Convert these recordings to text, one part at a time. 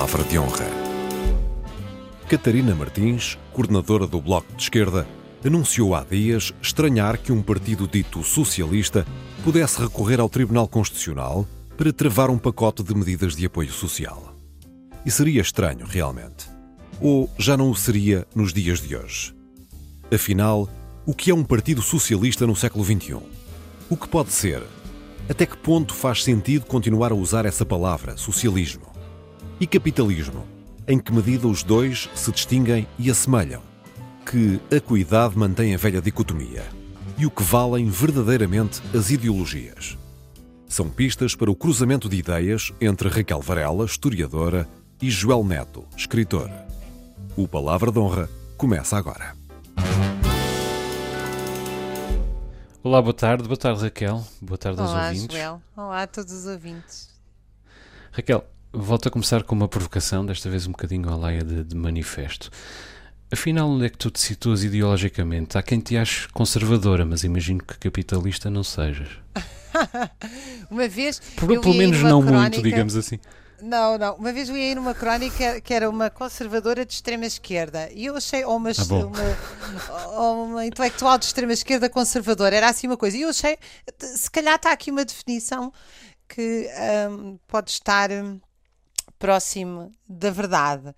Palavra de Honra. Catarina Martins, coordenadora do Bloco de Esquerda, anunciou há dias estranhar que um partido dito socialista pudesse recorrer ao Tribunal Constitucional para travar um pacote de medidas de apoio social. E seria estranho, realmente. Ou já não o seria nos dias de hoje? Afinal, o que é um partido socialista no século XXI? O que pode ser? Até que ponto faz sentido continuar a usar essa palavra, socialismo? E capitalismo? Em que medida os dois se distinguem e assemelham? Que acuidade mantém a velha dicotomia? E o que valem verdadeiramente as ideologias? São pistas para o cruzamento de ideias entre Raquel Varela, historiadora, e Joel Neto, escritor. O Palavra de Honra começa agora. Olá, boa tarde. Boa tarde, Raquel. Boa tarde Olá, aos ouvintes. Joel. Olá a todos os ouvintes. Raquel, volto a começar com uma provocação, desta vez um bocadinho à laia de, de manifesto. Afinal, onde é que tu te situas ideologicamente? Há quem te ache conservadora, mas imagino que capitalista não sejas. uma vez. Por, eu pelo menos não crónica- muito, digamos assim. Não, não. Uma vez li aí numa crónica que era uma conservadora de extrema esquerda e eu achei, ou uma, Ah, uma, uma intelectual de extrema esquerda conservadora, era assim uma coisa. E eu achei, se calhar está aqui uma definição que hum, pode estar hum, próximo da verdade.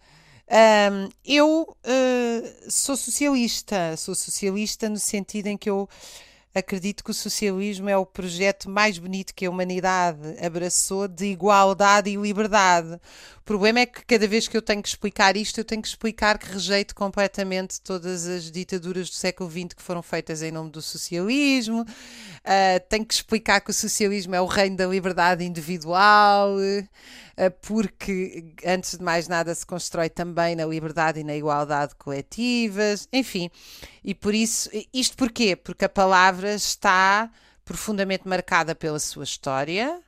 Hum, eu eh, sou socialista, sou socialista no sentido em que eu acredito que o socialismo é o projeto mais bonito que a humanidade abraçou de igualdade e liberdade. O problema é que cada vez que eu tenho que explicar isto, eu tenho que explicar que rejeito completamente todas as ditaduras do século XX que foram feitas em nome do socialismo. Ah, tenho que explicar que o socialismo é o reino da liberdade individual, ah, porque antes de mais nada se constrói também na liberdade e na igualdade coletivas, enfim. E por isso, isto porquê? Porque a palavra está profundamente marcada pela sua história,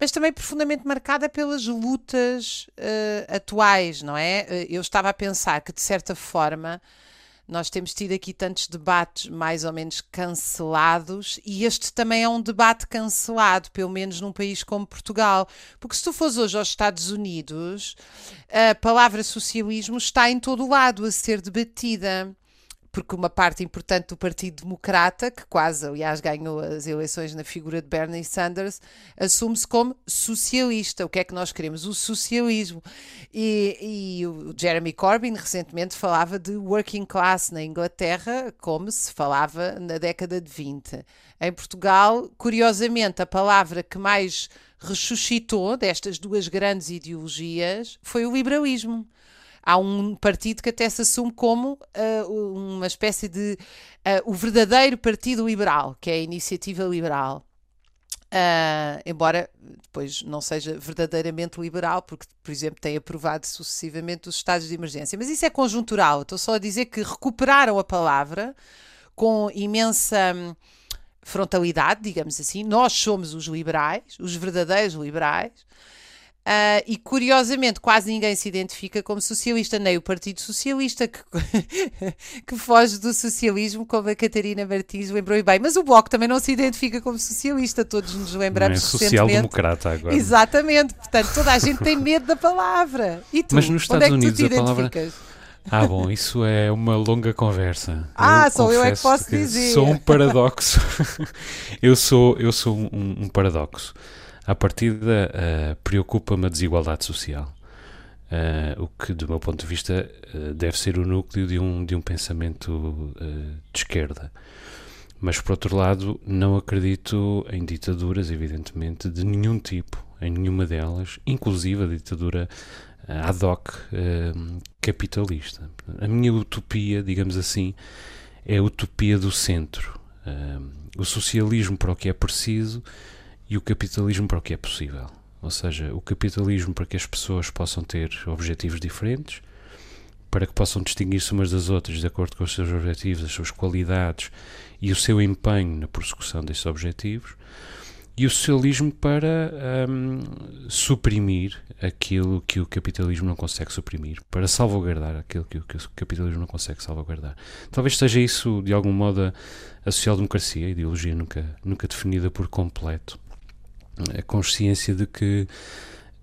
mas também profundamente marcada pelas lutas eh, atuais, não é? Eh, Eu estava a pensar que, de certa forma, nós temos tido aqui tantos debates mais ou menos cancelados e este também é um debate cancelado, pelo menos num país como Portugal. Porque se tu fores hoje aos Estados Unidos, a palavra socialismo está em todo o lado a ser debatida porque uma parte importante do Partido Democrata, que quase, aliás, ganhou as eleições na figura de Bernie Sanders, assume-se como socialista. O que é que nós queremos? O socialismo. E, e o Jeremy Corbyn recentemente falava de working class na Inglaterra, como se falava na década de 20. Em Portugal, curiosamente, a palavra que mais ressuscitou destas duas grandes ideologias foi o liberalismo há um partido que até se assume como ah, uma espécie de ah, o verdadeiro partido liberal, que é a iniciativa liberal. Ah, embora depois não seja verdadeiramente liberal, porque, por exemplo, tem aprovado sucessivamente os estados de emergência. Mas isso é conjuntural. Estou só a dizer que recuperaram a palavra com imensa hum, frontalidade, digamos assim. Nós somos os liberais, os verdadeiros liberais. Ah, e curiosamente, quase ninguém se identifica como socialista, nem o Partido Socialista, que, que foge do socialismo, como a Catarina Martins lembrou e bem. Mas o Bloco também não se identifica como socialista, todos nos Não é lembramos social-democrata agora. Exatamente, portanto, toda a gente tem medo da palavra. E tu? Mas nos é que Estados tu te Unidos a palavra- identificas? Ah, bom, isso é uma longa conversa. Ah, só eu é que posso dizer. Sou um paradoxo. eu sou, eu sou um, um paradoxo. À partida, uh, preocupa-me a desigualdade social. Uh, o que, do meu ponto de vista, uh, deve ser o núcleo de um, de um pensamento de esquerda. Mas, por outro lado, não acredito em ditaduras, evidentemente, de nenhum tipo, em nenhuma delas, inclusive a ditadura ad hoc capitalista. A minha utopia, digamos assim, é a utopia do centro. O socialismo para o que é preciso e o capitalismo para o que é possível. Ou seja, o capitalismo para que as pessoas possam ter objetivos diferentes, para que possam distinguir-se umas das outras de acordo com os seus objetivos, as suas qualidades e o seu empenho na prossecução desses objetivos, e o socialismo para hum, suprimir aquilo que o capitalismo não consegue suprimir, para salvaguardar aquilo que o, que o capitalismo não consegue salvaguardar. Talvez seja isso, de algum modo, a, a social-democracia, a ideologia nunca, nunca definida por completo, a consciência de que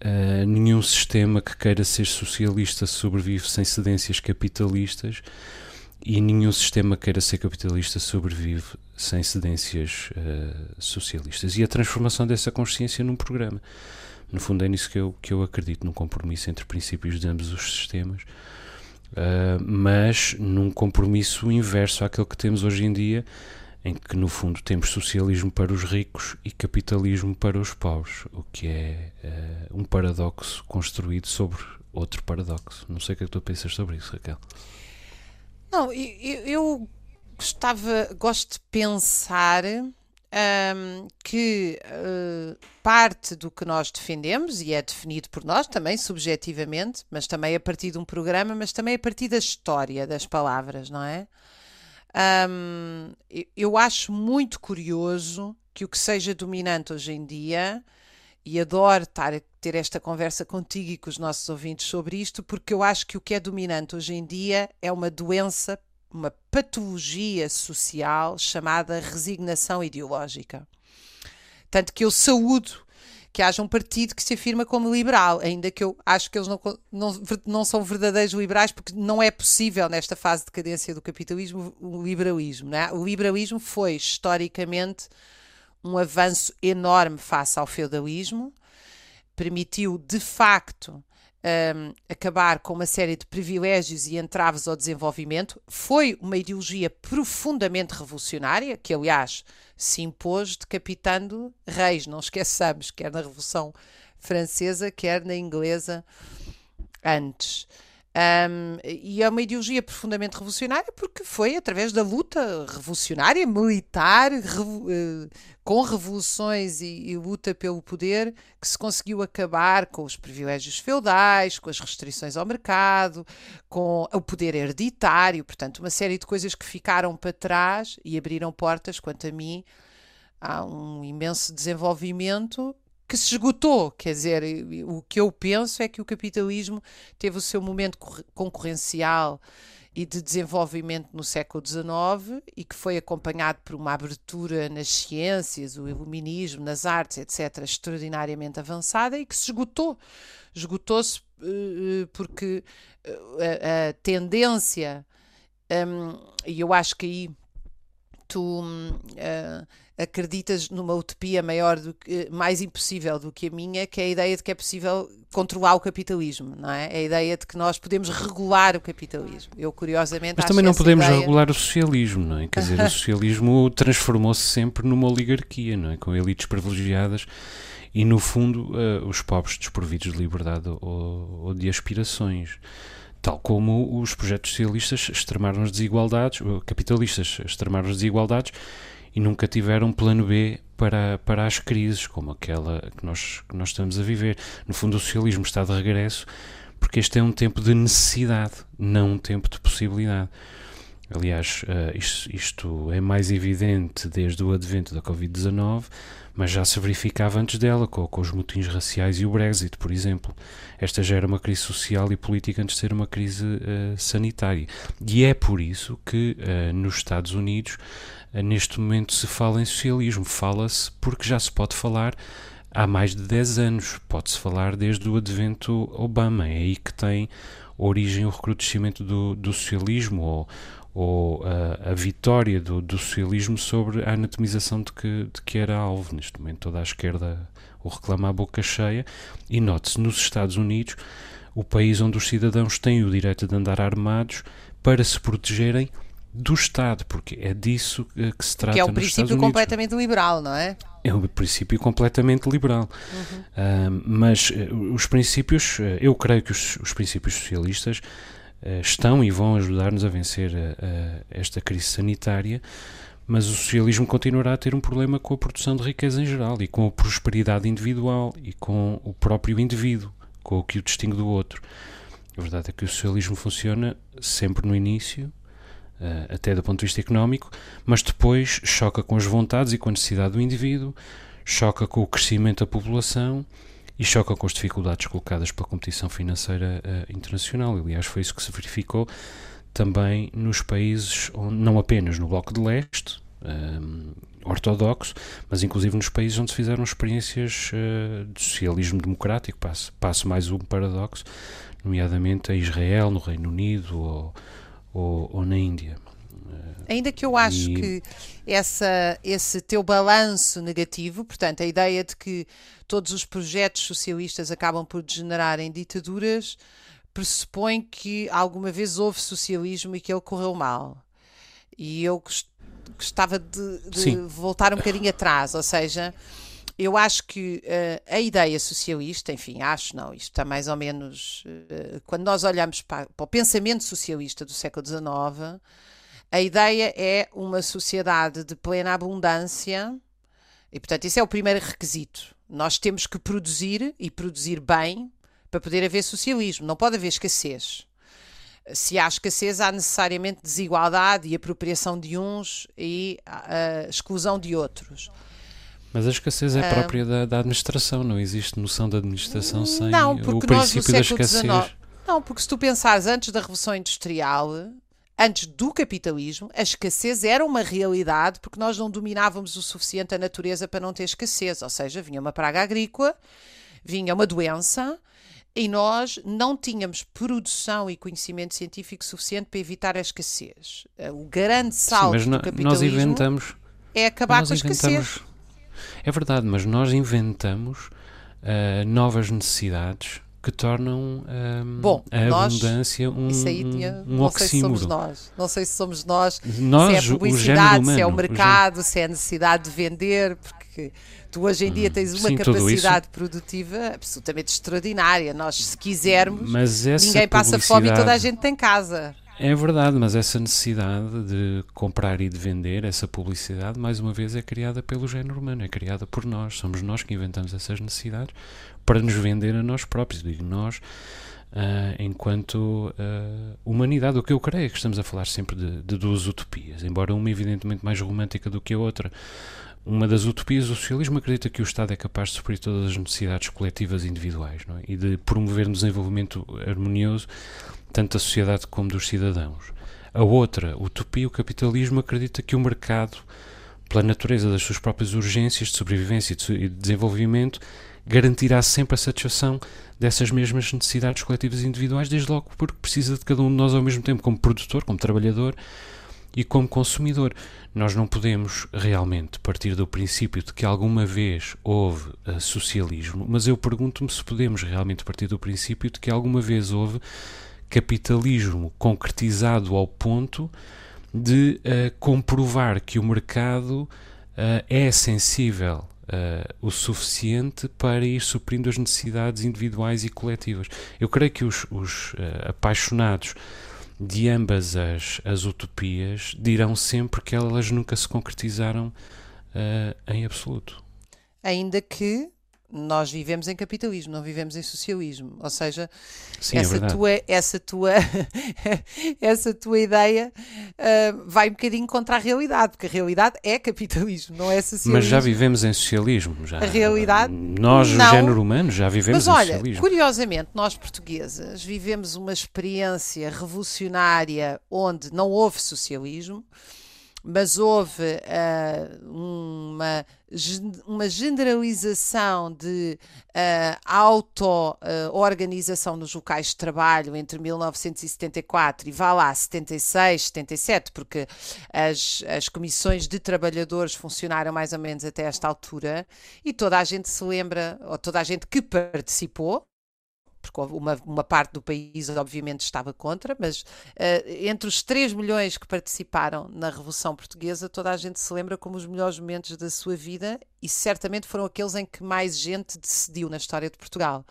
Uh, nenhum sistema que queira ser socialista sobrevive sem cedências capitalistas e nenhum sistema que queira ser capitalista sobrevive sem cedências uh, socialistas. E a transformação dessa consciência num programa. No fundo, é nisso que eu, que eu acredito, num compromisso entre princípios de ambos os sistemas, uh, mas num compromisso inverso àquele que temos hoje em dia, em que no fundo temos socialismo para os ricos e capitalismo para os pobres, o que é uh, um paradoxo construído sobre outro paradoxo. Não sei o que é que tu pensas sobre isso, Raquel. Não, eu, eu gostava, gosto de pensar um, que uh, parte do que nós defendemos, e é definido por nós também subjetivamente, mas também a partir de um programa, mas também a partir da história das palavras, não é? Um, eu acho muito curioso que o que seja dominante hoje em dia, e adoro estar ter esta conversa contigo e com os nossos ouvintes sobre isto, porque eu acho que o que é dominante hoje em dia é uma doença, uma patologia social chamada resignação ideológica. Tanto que eu saúdo que haja um partido que se afirma como liberal, ainda que eu acho que eles não, não, não são verdadeiros liberais, porque não é possível, nesta fase de decadência do capitalismo, o liberalismo. É? O liberalismo foi, historicamente, um avanço enorme face ao feudalismo, permitiu, de facto, um, acabar com uma série de privilégios e entraves ao desenvolvimento. Foi uma ideologia profundamente revolucionária, que, aliás, se impôs decapitando reis, não esqueçamos, quer na Revolução Francesa, quer na inglesa antes. Um, e é uma ideologia profundamente revolucionária porque foi através da luta revolucionária, militar, revo, uh, com revoluções e, e, luta pelo poder, que se conseguiu acabar com os privilégios feudais, com as restrições ao mercado, com o poder hereditário, portanto, uma série de coisas que ficaram para trás e abriram portas, quanto a mim, há um imenso desenvolvimento que se esgotou. Quer dizer, o que eu penso é que o capitalismo teve o seu momento concorrencial e de desenvolvimento no século XIX e que foi acompanhado por uma abertura nas ciências, o iluminismo, nas artes, etc., extraordinariamente avançada e que se esgotou. Esgotou-se uh, porque uh, a, tendência, um, e eu acho que aí tu. Uh, acreditas numa utopia maior do que, mais impossível do que a minha, que é a ideia de que é possível controlar o capitalismo, não é? É a ideia de que nós podemos regular o capitalismo. Eu curiosamente Mas também não podemos ideia... regular o socialismo, não é? Quer dizer, o socialismo transformou-se sempre numa oligarquia, não é? Com elites privilegiadas e no fundo uh, os pobres desprovidos de liberdade ou, ou de aspirações tal como os projetos socialistas extremaram as desigualdades, capitalistas extremaram as desigualdades e nunca tiveram plano B para, para as crises, como aquela que nós, que nós estamos a viver. No fundo, o socialismo está de regresso porque este é um tempo de necessidade, não um tempo de possibilidade. Aliás, isto, isto, é mais evidente desde o advento da Covid-19, mas já se verificava antes dela, com, com, os motins raciais e o Brexit, por exemplo. Esta já era uma crise social e política antes de ser uma crise uh, sanitária. E é por isso que uh, nos Estados Unidos neste momento se fala em socialismo. Fala-se porque já se pode falar há mais de 10 anos. Pode-se falar desde o advento Obama. É aí que tem origem o recrudescimento do, do socialismo ou, ou a, a vitória do, do, socialismo sobre a anatomização de que, de que era alvo. Neste momento toda a esquerda o reclama à boca cheia. E note-se, nos Estados Unidos, o país onde os cidadãos têm o direito de andar armados para se protegerem do Estado, porque é disso eh, que se trata. Que é um princípio completamente liberal, não é? É um princípio completamente liberal. Uhum. Uh, mas uh, os princípios, uh, eu creio que os, os princípios socialistas estão e vão ajudar-nos a vencer esta crise sanitária, mas o socialismo continuará a ter um problema com a produção de riqueza em geral e com a prosperidade individual e com o próprio indivíduo, com o que o distingue do outro. A verdade é que o socialismo funciona sempre no início até do ponto de vista económico, mas depois choca com as vontades e com a necessidade do indivíduo, choca com o crescimento da população e choca com as dificuldades colocadas pela competição financeira uh, internacional. Aliás, foi isso que se verificou também nos países, onde, não apenas no Bloco de Leste, um, ortodoxo, mas inclusive nos países onde se fizeram experiências uh, de socialismo democrático, passo, passo mais um paradoxo, nomeadamente a Israel, no Reino Unido ou, ou, ou na Índia. Ainda que eu acho e... que essa, esse teu balanço negativo, portanto, a ideia de que todos os projetos socialistas acabam por degenerar em ditaduras, pressupõe que alguma vez houve socialismo e que ele correu mal. E eu gostava de, de voltar um bocadinho atrás, ou seja, eu acho que uh, a ideia socialista, enfim, acho não, isto está mais ou menos. Uh, quando nós olhamos para, para, o pensamento socialista do século XIX, a ideia é uma sociedade de plena abundância e, portanto, isso é o primeiro requisito. Nós temos que produzir e produzir bem para poder haver socialismo. Não pode haver escassez. Se há escassez, há necessariamente desigualdade e apropriação de uns e uh, exclusão de outros. Mas a escassez é própria uh, da, da, administração, não existe noção de administração sem não, o princípio da escassez. XIX, não, porque se tu pensares antes da Revolução Industrial, antes do capitalismo, a escassez era uma realidade porque nós não dominávamos o suficiente a natureza para não ter escassez. Ou seja, vinha uma praga agrícola, vinha uma doença e nós não tínhamos produção e conhecimento científico suficiente para evitar a escassez. O grande salto Sim, do capitalismo nós inventamos, é acabar com a escassez. É verdade, mas nós inventamos uh, novas necessidades que tornam um, Bom, a nós, abundância um, isso aí tinha, um não sei se somos nós. Não sei se somos nós, nós se é a publicidade, humano, se é o mercado, o se é a necessidade de vender, porque tu hoje em dia hum, tens uma Sim, capacidade produtiva absolutamente extraordinária. Nós, se quisermos, ninguém passa fome e toda a gente tem casa. É verdade, mas essa necessidade de comprar e de vender, essa publicidade, mais uma vez, é criada pelo género humano, é criada por nós. Somos nós que inventamos essas necessidades para nos vender a nós próprios. Digo nós, uh, enquanto uh, humanidade. O que eu creio é que estamos a falar sempre de, de duas utopias, embora uma, evidentemente, mais romântica do que a outra. Uma das utopias do socialismo acredita que o Estado é capaz de suprir todas as necessidades coletivas e individuais é? e de promover um desenvolvimento harmonioso tanto da sociedade como dos cidadãos. A outra utopia, o capitalismo, acredita que o mercado, pela natureza das suas próprias urgências de sobrevivência e de desenvolvimento, garantirá sempre a satisfação dessas mesmas necessidades coletivas e individuais, desde logo porque precisa de cada um de nós ao mesmo tempo, como produtor, como trabalhador e como consumidor. Nós não podemos realmente partir do princípio de que alguma vez houve uh, socialismo, mas eu pergunto-me se podemos realmente partir do princípio de que alguma vez houve capitalismo concretizado ao ponto de uh, comprovar que o mercado uh, é sensível uh, o suficiente para ir suprindo as necessidades individuais e coletivas. Eu creio que os, os apaixonados de ambas as, as utopias dirão sempre que elas nunca se concretizaram em absoluto. Ainda que nós vivemos em capitalismo, não vivemos em socialismo. Ou seja, Sim, é essa, é tua, essa, tua, essa tua ideia uh, vai um bocadinho contra a realidade, porque a realidade é capitalismo, não é socialismo. Mas já vivemos em socialismo. Já. A realidade. Nós, não. o género humano, já vivemos Mas, olha, em socialismo. Curiosamente, nós portugueses vivemos uma experiência revolucionária onde não houve socialismo mas houve uh, uma, uma generalização de uh, auto-organização uh, nos locais de trabalho entre 1974 e vá lá, 76, 77, porque as, as comissões de trabalhadores funcionaram mais ou menos até esta altura, e toda a gente se lembra, ou toda a gente que participou, porque uma, uma parte do país obviamente estava contra, mas uh, entre os 3 milhões que participaram na Revolução Portuguesa, toda a gente se lembra como os melhores momentos da sua vida e certamente foram aqueles em que mais gente decidiu na história de Portugal.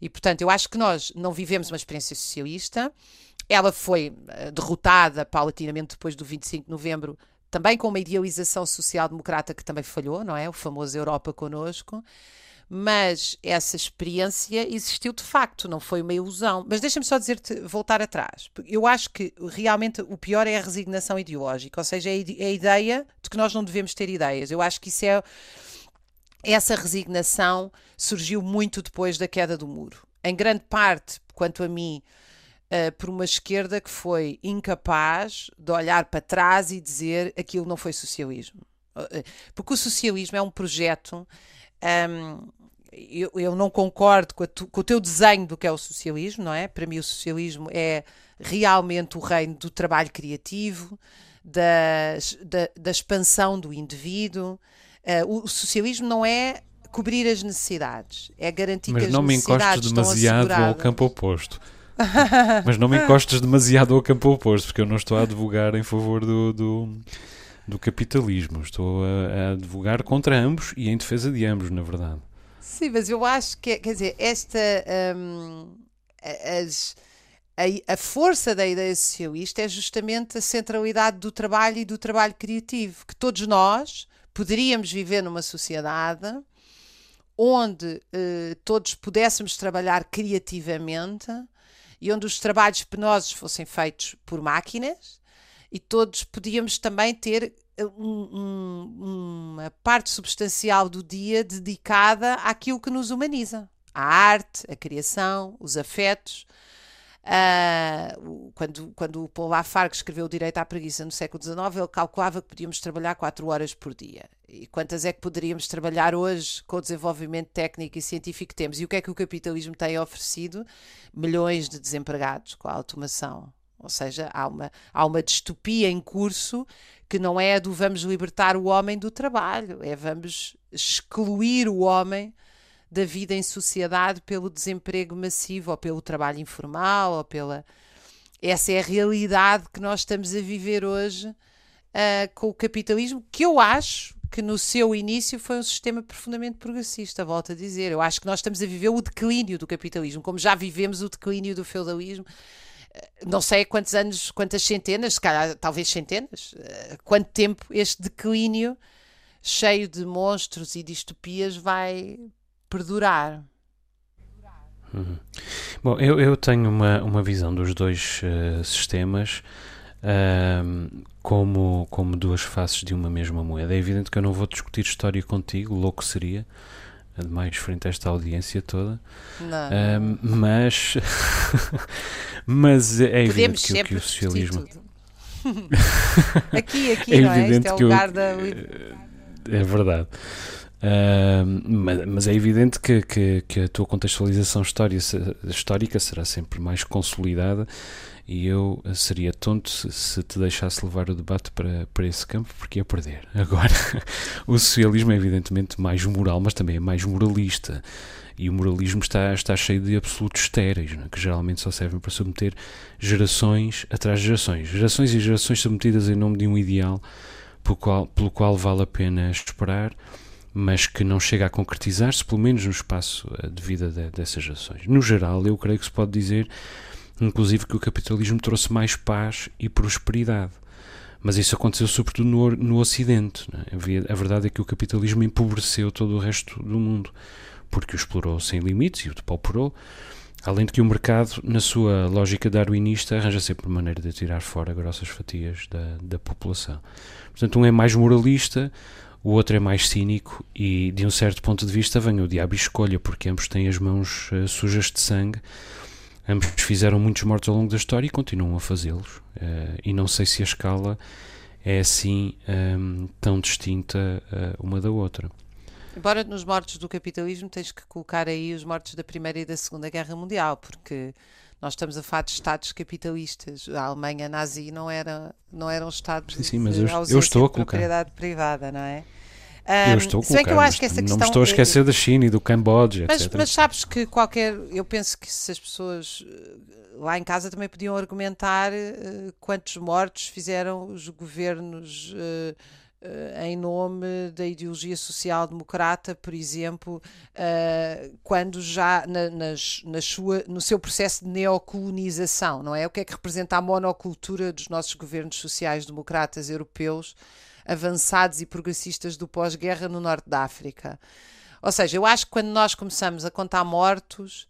E portanto, eu acho que nós não vivemos uma experiência socialista. Ela foi uh, derrotada paulatinamente depois do 25 de novembro, também com uma idealização social-democrata que também falhou, não é? O famoso Europa conosco mas essa experiência existiu de facto, não foi uma ilusão. Mas deixa-me só dizer-te, voltar atrás. Eu acho que realmente o pior é a resignação ideológica, ou seja, é a ideia de que nós não devemos ter ideias. Eu acho que isso é. Essa resignação surgiu muito depois da queda do muro. Em grande parte, quanto a mim, uh, por uma esquerda que foi incapaz de olhar para trás e dizer aquilo não foi socialismo Porque o socialismo é um projeto. Um, eu, eu, não concordo com, tu, com, o teu desenho do que é o socialismo, não é? Para mim, o socialismo é realmente o reino do trabalho criativo, da, da, da expansão do indivíduo. Uh, o socialismo não é cobrir as necessidades, é garantir Mas que as não me encostes demasiado ao campo oposto. Mas não me encostes demasiado ao campo oposto, porque eu não estou a advogar em favor do, do, do capitalismo. Estou a, a advogar contra ambos e em defesa de ambos, na verdade. Sim, mas eu acho que, quer dizer, esta. Um, as, a, a, força da ideia socialista é justamente a centralidade do trabalho e do trabalho criativo, que todos nós poderíamos viver numa sociedade onde eh, todos pudéssemos trabalhar criativamente e onde os trabalhos penosos fossem feitos por máquinas e todos podíamos também ter um, um, uma parte substancial do dia dedicada àquilo que nos humaniza, à arte, à criação, os afetos. Uh, quando, quando o Paul Lafargue escreveu o Direito à Preguiça no século XIX, ele calculava que podíamos trabalhar 4 horas por dia. E quantas é que poderíamos trabalhar hoje com o desenvolvimento técnico e científico que temos? E o que é que o capitalismo tem oferecido? Milhões de desempregados com a automação. Ou seja, há uma, há uma distopia em curso que não é a do vamos libertar o homem do trabalho, é vamos excluir o homem da vida em sociedade pelo desemprego massivo ou pelo trabalho informal ou pela essa é a realidade que nós estamos a viver hoje uh, com o capitalismo que eu acho que no seu início foi um sistema profundamente progressista, volto a dizer. Eu acho que nós estamos a viver o declínio do capitalismo, como já vivemos o declínio do feudalismo. Não sei quantos anos, quantas centenas, se calhar, talvez centenas, uh, quanto tempo este declínio cheio de monstros e distopias vai perdurar. Uhum. Bom, eu, eu tenho uma, uma visão dos dois uh, sistemas uh, como, como duas faces de uma mesma moeda. É evidente que eu não vou discutir história contigo, louco seria, ademais frente a esta audiência toda. Uh, mas, mas é evidente que, que o socialismo. aqui, aqui, é não é? Este é o lugar da. É verdade. Uh, mas, mas, é evidente que, que, que, a tua contextualização história, histórica será sempre mais consolidada e eu seria tonto se, se, te deixasse levar o debate para, para esse campo, porque ia perder. Agora, o socialismo é evidentemente mais moral, mas também é mais moralista. E o moralismo está, está cheio de absolutos estéreis, é? que geralmente só servem para submeter gerações atrás de gerações. Gerações e gerações submetidas em nome de um ideal pelo qual, pelo qual vale a pena esperar mas que não chega a concretizar-se, pelo menos no espaço eh, de vida de, dessas gerações. No geral, eu creio que se pode dizer, inclusive, que o capitalismo trouxe mais paz e prosperidade. Mas isso aconteceu sobretudo no, no Ocidente. É? A verdade é que o capitalismo empobreceu todo o resto do mundo, porque o explorou sem limites e o depauperou. Além de que o mercado, na sua lógica darwinista, arranja sempre maneira de tirar fora grossas fatias da, da população. Portanto, um é mais moralista, o outro é mais cínico e, de um certo ponto de vista, vem o diabo e escolha, porque ambos têm as mãos uh, sujas de sangue, ambos fizeram muitos mortos ao longo da história e continuam a fazê-los. Uh, e não sei se a escala é assim um, ehm, tão distinta uh, uma da outra. Embora nos mortos do capitalismo tens que colocar aí os mortos da Primeira e da Segunda Guerra Mundial, porque nós estamos a falar de Estados capitalistas. A Alemanha nazi não era, não era um Estado sim, sim, mas eu, eu estou a colocar. propriedade privada, não é? Um, eu estou a colocar, que eu acho que essa não me estou a esquecer da China e do Camboja, mas, etc. Mas sabes que qualquer. Eu penso que se as pessoas eh, lá em casa também podiam argumentar uh, quantos mortos fizeram os governos. Uh, Uh, em nome da ideologia social-democrata, por exemplo, quando já na, nas, na sua, no seu processo de neocolonização, não é? O que é que representa a monocultura dos nossos governos sociais-democratas europeus avançados e progressistas do pós-guerra no norte da África? Ou seja, eu acho que quando nós começamos a contar mortos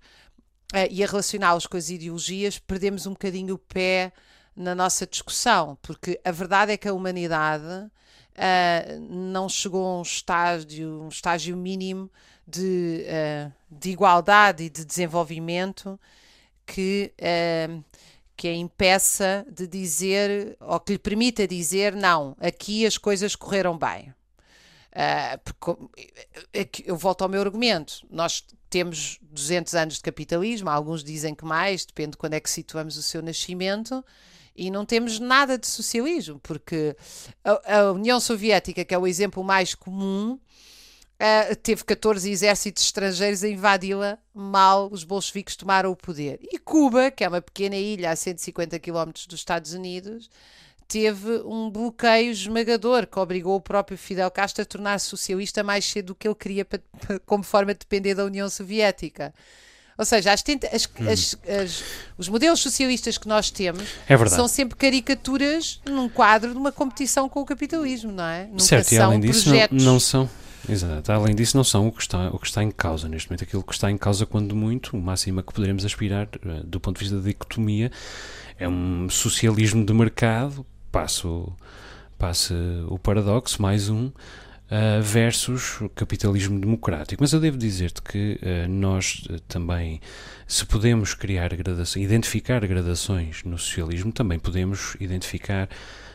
uh, e a relacioná-los com as ideologias, perdemos um bocadinho o pé na nossa discussão, porque a verdade é que a humanidade uh, não chegou a um estágio, um estágio mínimo de, uh, de igualdade e de desenvolvimento que, uh, que a impeça de dizer, ou que lhe permita dizer, não, aqui as coisas correram bem. Uh, porque, eu volto ao meu argumento. Nós temos 200 anos de capitalismo, alguns dizem que mais, depende de quando é que situamos o seu nascimento, e não temos nada de socialismo, porque a, a União Soviética, que é o exemplo mais comum, uh, teve 14 exércitos estrangeiros a invadi-la mal os bolcheviques tomaram o poder. E Cuba, que é uma pequena ilha a 150 km dos Estados Unidos, teve um bloqueio esmagador que obrigou o próprio Fidel Castro a tornar-se socialista mais cedo do que ele queria para, como forma de depender da União Soviética. Ou seja, as as, hum. as, os modelos socialistas que nós temos é são sempre caricaturas num quadro de uma competição com o capitalismo, não é? Nunca certo, e além disso não, não, são. Exato, além disso não são o que, está, o que está em causa neste momento. Aquilo que está em causa, quando muito, o máximo a que poderemos aspirar, eh, do ponto de vista da dicotomia, é um socialismo de mercado passo, passo o paradoxo, mais um, uh, versus capitalismo democrático. Mas eu devo dizer-te que uh, nós também, se podemos criar gradações, identificar gradações no socialismo, também podemos identificar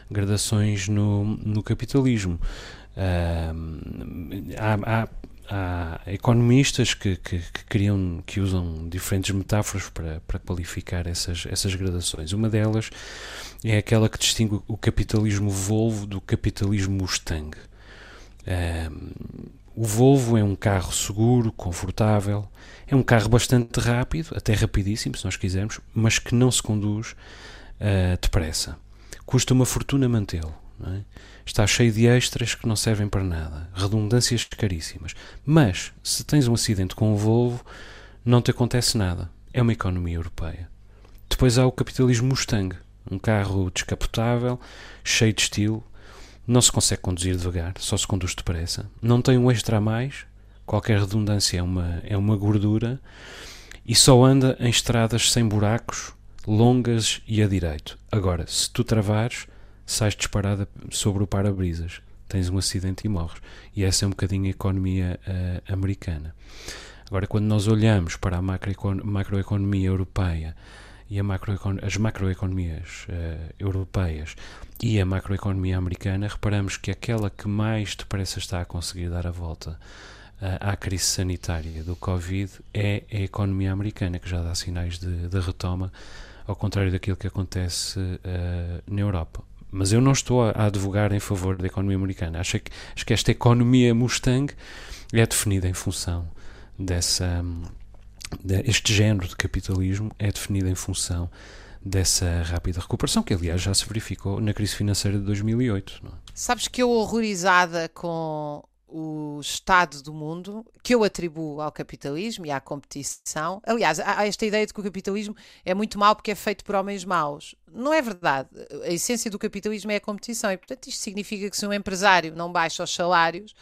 gradações no, no capitalismo. Há, há há economistas que, que, que, criam, que usam diferentes metáforas para, para qualificar essas, essas gradações. Uma delas é aquela que distingue o capitalismo Volvo do capitalismo Mustang. Um, o Volvo é um carro seguro, confortável, é um carro bastante rápido, até rapidíssimo, se nós quisermos, mas que não se conduz uh, depressa. Custa uma fortuna mantê-lo. É? Está cheio de extras que não servem para nada, redundâncias caríssimas. Mas, se tens um acidente com o Volvo, não te acontece nada. É uma economia europeia. Depois há o capitalismo Mustang, um carro descapotável, cheio de estilo, não se consegue conduzir devagar, só se conduz depressa, não tem um extra a mais, qualquer redundância é uma, é uma gordura, e só anda em estradas sem buracos, longas e a direito. Agora, se tu travares, sais disparada sobre o para-brisas, tens um acidente e morres. E essa é um bocadinho a economia uh, americana. Agora, quando nós olhamos para a macroeconomia europeia e macroecon as macroeconomias uh, europeias e a macroeconomia americana, reparamos que aquela que mais depressa está a conseguir dar a volta uh, à crise sanitária do Covid é a economia americana, que já dá sinais de, de retoma, ao contrário daquilo que acontece uh, na Europa mas eu não estou a, advogar em favor da economia americana. Acho que, acho que esta economia Mustang é definida em função dessa. De, este género de capitalismo é definido em função dessa rápida recuperação, que aliás já se verificou na crise financeira de 2008. É? Sabes que eu horrorizada com o estado do mundo que eu atribuo ao capitalismo e à competição. Aliás, há esta ideia de que o capitalismo é muito mau porque é feito por homens maus. Não é verdade. A essência do capitalismo é a competição e, portanto, isto significa que se um empresário não baixa os salários,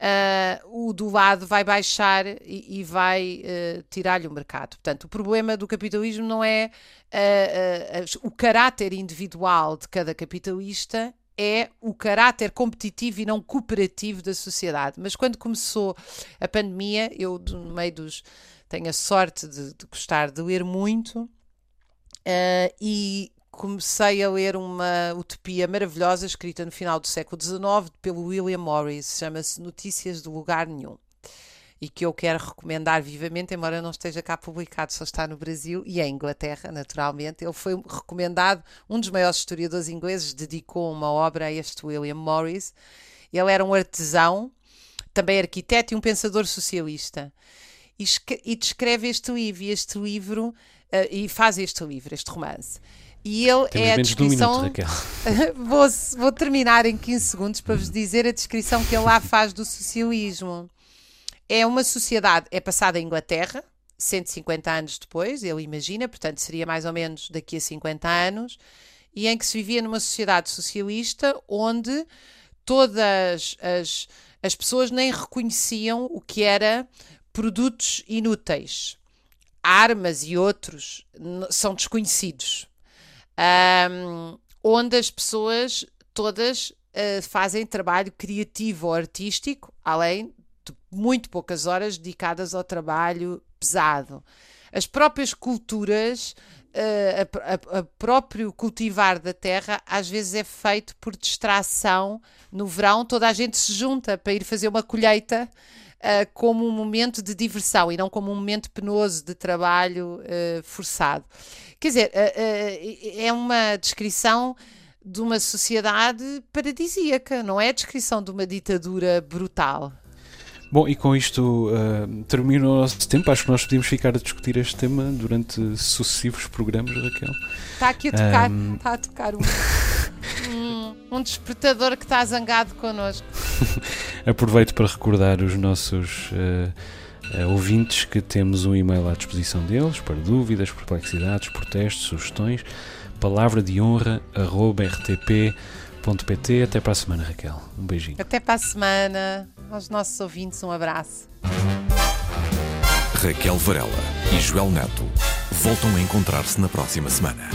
uh, o do lado vai baixar e, e vai uh, tirar-lhe o mercado. Portanto, o problema do capitalismo não é uh, o caráter individual de cada capitalista, é o caráter competitivo e não cooperativo da sociedade. Mas quando começou a pandemia, eu, no meio dos. tenho a sorte de, de gostar de ler muito. Uh, e comecei a ler uma utopia maravilhosa escrita no final do século XIX pelo William Morris, chama-se Notícias de Lugar Nenhum e que eu quero recomendar vivamente, embora não esteja cá publicado, só está no Brasil e em Inglaterra, naturalmente. Ele foi recomendado, um dos maiores historiadores ingleses dedicou uma obra a este William Morris. Ele era um artesão, também arquiteto e um pensador socialista. E, e descreve este livro, e este livro, uh, e faz este livro, este romance. E ele Temos é a descrição. Um minuto, vou, vou terminar em 15 segundos para vos dizer a descrição que ele lá faz do socialismo. É uma sociedade, é passada em Inglaterra, 150 anos depois, ele imagina, portanto seria mais ou menos daqui a 50 anos, e em que se vivia numa sociedade socialista onde todas as, as pessoas nem reconheciam o que era produtos inúteis. Armas e outros são desconhecidos. Um, onde as pessoas todas uh, fazem trabalho criativo ou artístico, além muito poucas horas dedicadas ao trabalho pesado. As próprias culturas uh, a, a, a, próprio cultivar da terra às vezes é feito por distração. No verão, toda a gente se junta para ir fazer uma colheita uh, como um momento de diversão e não como um momento penoso de trabalho uh, forçado. Quer dizer, é uma descrição de uma sociedade paradisíaca, não é a descrição de uma ditadura brutal. Bom, e com isto uh, termina o nosso tempo. Acho que nós podíamos ficar a discutir este tema durante sucessivos programas, Raquel. Está aqui a tocar, um... está a tocar um, um, um, despertador que está zangado connosco. Aproveito para recordar os nossos uh, uh, ouvintes que temos um e-mail à disposição deles para dúvidas, perplexidades, protestos, sugestões. Palavra de honra, arroba rtp.pt. Até para a semana, Raquel. Um beijinho. Até para a semana aos nossos ouvintes um abraço. Raquel Varela e Joel Neto voltam a encontrar-se na próxima semana.